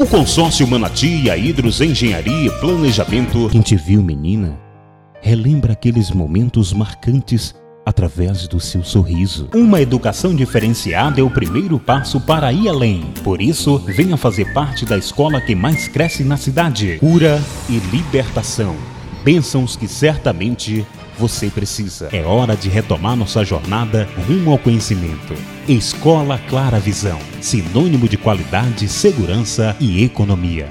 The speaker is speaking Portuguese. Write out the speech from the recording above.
O consórcio Manati e a Hidros Engenharia e Planejamento. Quem te viu, menina, relembra aqueles momentos marcantes através do seu sorriso. Uma educação diferenciada é o primeiro passo para ir além. Por isso, venha fazer parte da escola que mais cresce na cidade. Cura e libertação. Bênçãos que certamente você precisa. É hora de retomar nossa jornada rumo ao conhecimento. Escola Clara Visão, sinônimo de qualidade, segurança e economia.